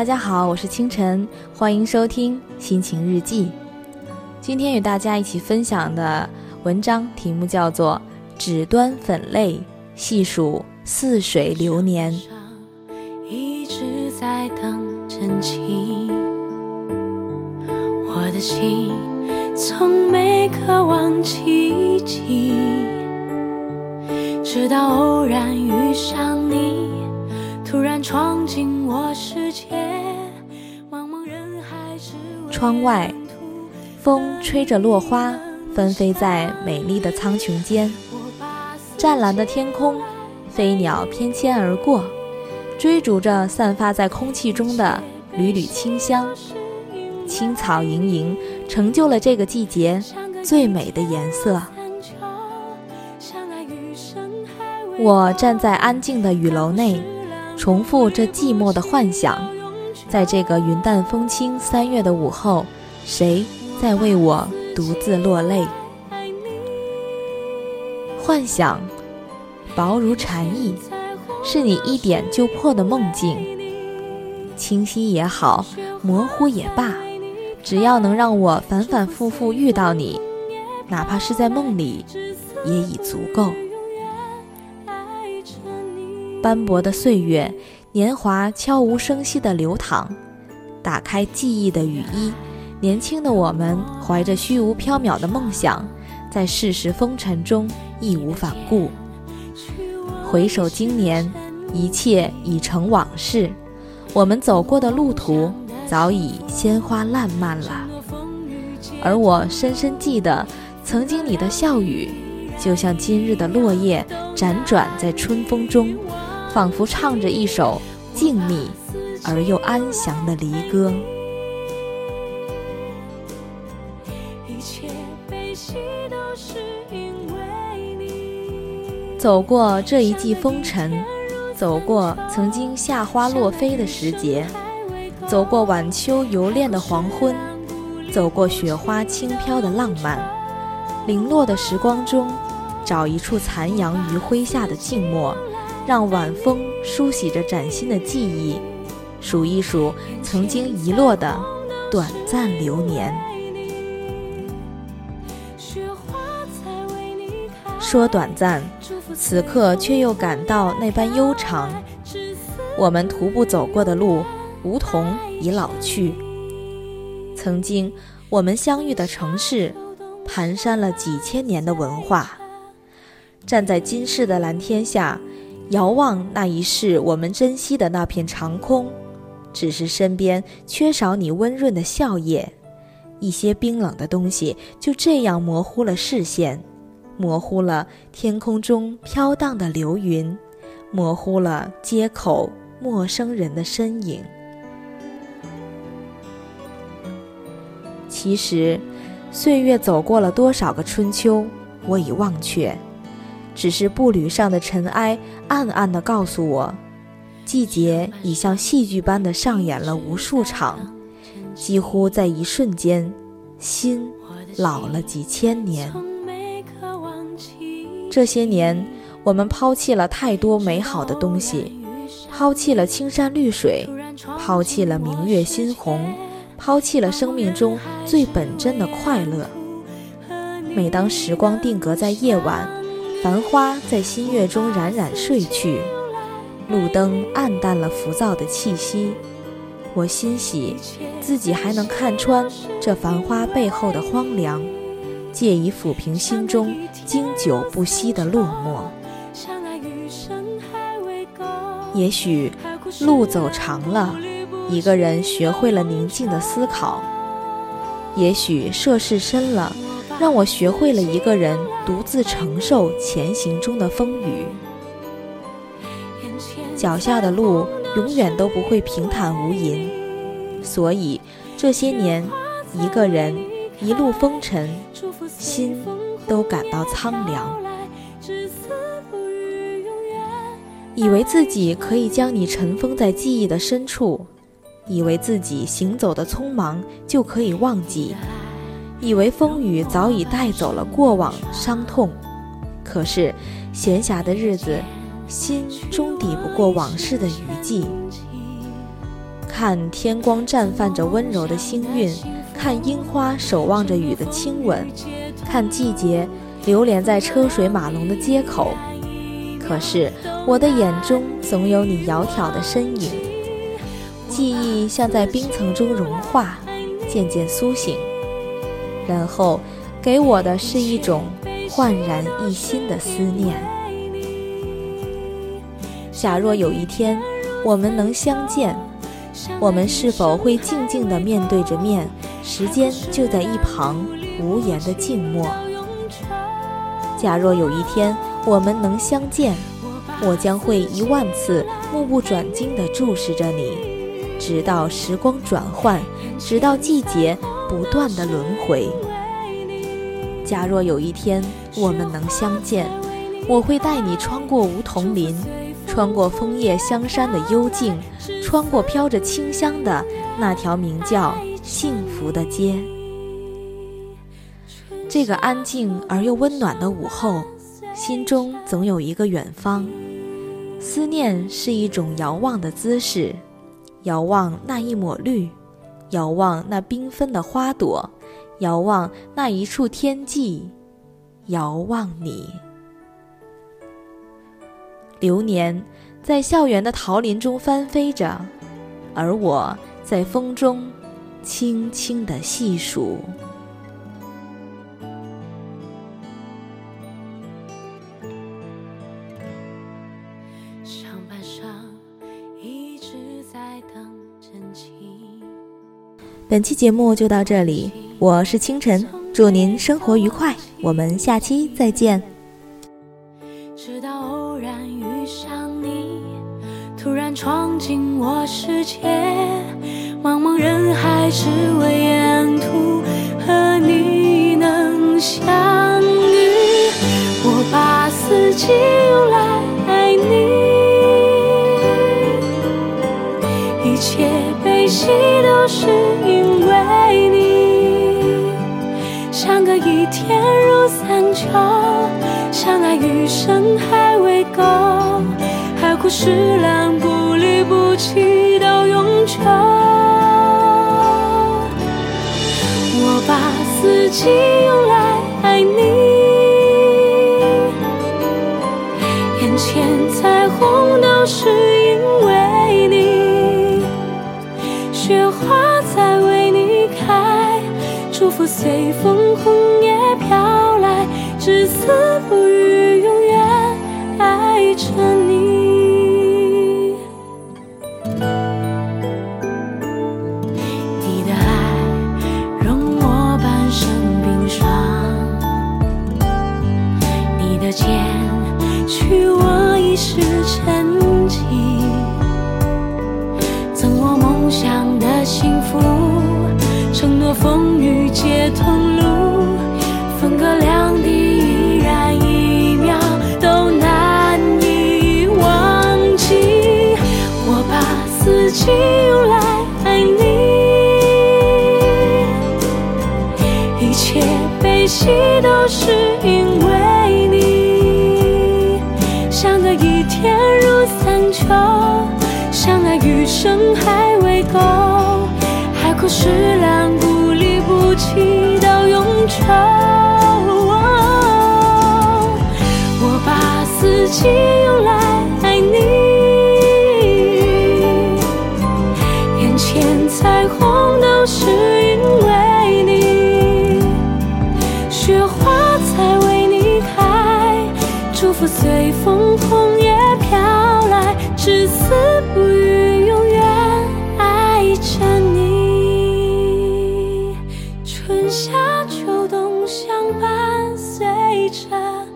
大家好，我是清晨，欢迎收听心情日记。今天与大家一起分享的文章题目叫做《纸端粉泪，细数似水流年》。一直在等真情，我的心从没渴望奇迹，直到偶然遇上你，突然闯进我世界。茫茫人海窗外。风吹着落花，纷飞在美丽的苍穹间。湛蓝的天空，飞鸟翩跹而过，追逐着散发在空气中的缕缕清香。青草盈盈，成就了这个季节最美的颜色。我站在安静的雨楼内，重复这寂寞的幻想。在这个云淡风轻三月的午后，谁？在为我独自落泪，幻想薄如蝉翼，是你一点就破的梦境。清晰也好，模糊也罢，只要能让我反反复复遇到你，哪怕是在梦里，也已足够。斑驳的岁月，年华悄无声息地流淌，打开记忆的雨衣。年轻的我们怀着虚无缥缈的梦想，在世事风尘中义无反顾。回首今年，一切已成往事。我们走过的路途早已鲜花烂漫了，而我深深记得，曾经你的笑语，就像今日的落叶辗转在春风中，仿佛唱着一首静谧而又安详的离歌。走过这一季风尘，走过曾经夏花落飞的时节，走过晚秋游恋的黄昏，走过雪花轻飘的浪漫，零落的时光中，找一处残阳余晖下的静默，让晚风梳洗着崭新的记忆，数一数曾经遗落的短暂流年。说短暂。此刻却又感到那般悠长。我们徒步走过的路，梧桐已老去。曾经我们相遇的城市，蹒跚了几千年的文化。站在今世的蓝天下，遥望那一世我们珍惜的那片长空，只是身边缺少你温润的笑靥，一些冰冷的东西就这样模糊了视线。模糊了天空中飘荡的流云，模糊了街口陌生人的身影。其实，岁月走过了多少个春秋，我已忘却。只是步履上的尘埃，暗暗地告诉我，季节已像戏剧般的上演了无数场，几乎在一瞬间，心老了几千年。这些年，我们抛弃了太多美好的东西，抛弃了青山绿水，抛弃了明月心红，抛弃了生命中最本真的快乐。每当时光定格在夜晚，繁花在新月中冉冉睡去，路灯暗淡了浮躁的气息，我欣喜自己还能看穿这繁花背后的荒凉。借以抚平心中经久不息的落寞。也许路走长了，一个人学会了宁静的思考；也许涉世深了，让我学会了一个人独自承受前行中的风雨。脚下的路永远都不会平坦无垠，所以这些年，一个人一路风尘。心都感到苍凉，以为自己可以将你尘封在记忆的深处，以为自己行走的匆忙就可以忘记，以为风雨早已带走了过往伤痛。可是闲暇的日子，心终抵不过往事的余悸。看天光绽放着温柔的星韵，看樱花守望着雨的亲吻，看季节流连在车水马龙的街口。可是我的眼中总有你窈窕的身影，记忆像在冰层中融化，渐渐苏醒，然后给我的是一种焕然一新的思念。假若有一天我们能相见。我们是否会静静地面对着面，时间就在一旁无言的静默？假若有一天我们能相见，我将会一万次目不转睛地注视着你，直到时光转换，直到季节不断的轮回。假若有一天我们能相见，我会带你穿过梧桐林。穿过枫叶香山的幽静，穿过飘着清香的那条名叫幸福的街。这个安静而又温暖的午后，心中总有一个远方。思念是一种遥望的姿势，遥望那一抹绿，遥望那缤纷的花朵，遥望那一处天际，遥望你。流年在校园的桃林中翻飞着，而我在风中轻轻地细数。本期节目就到这里，我是清晨，祝您生活愉快，我们下期再见。直到偶然遇上你，突然闯进我世界，茫茫人海只为沿途和你能相遇。我把四季用来爱你，一切悲喜都是因为你，相隔一天如三秋。相爱余生还未够，海枯石烂不离不弃到永久。我把四季祝福随风红叶飘来。至死不渝，永远爱着你。你的爱容我半生冰霜，你的剑取我一世沉寂，赠我梦想的幸福，承诺风皆同路，分隔两地。依然一秒都难以忘记。我把四季用来爱你，一切悲喜都是因为你。相隔一天如三秋，相爱余生还未够，海枯石烂起到永久。我把四季用来爱你，眼前彩虹都是因为你，雪花在为你开，祝福随风捧。着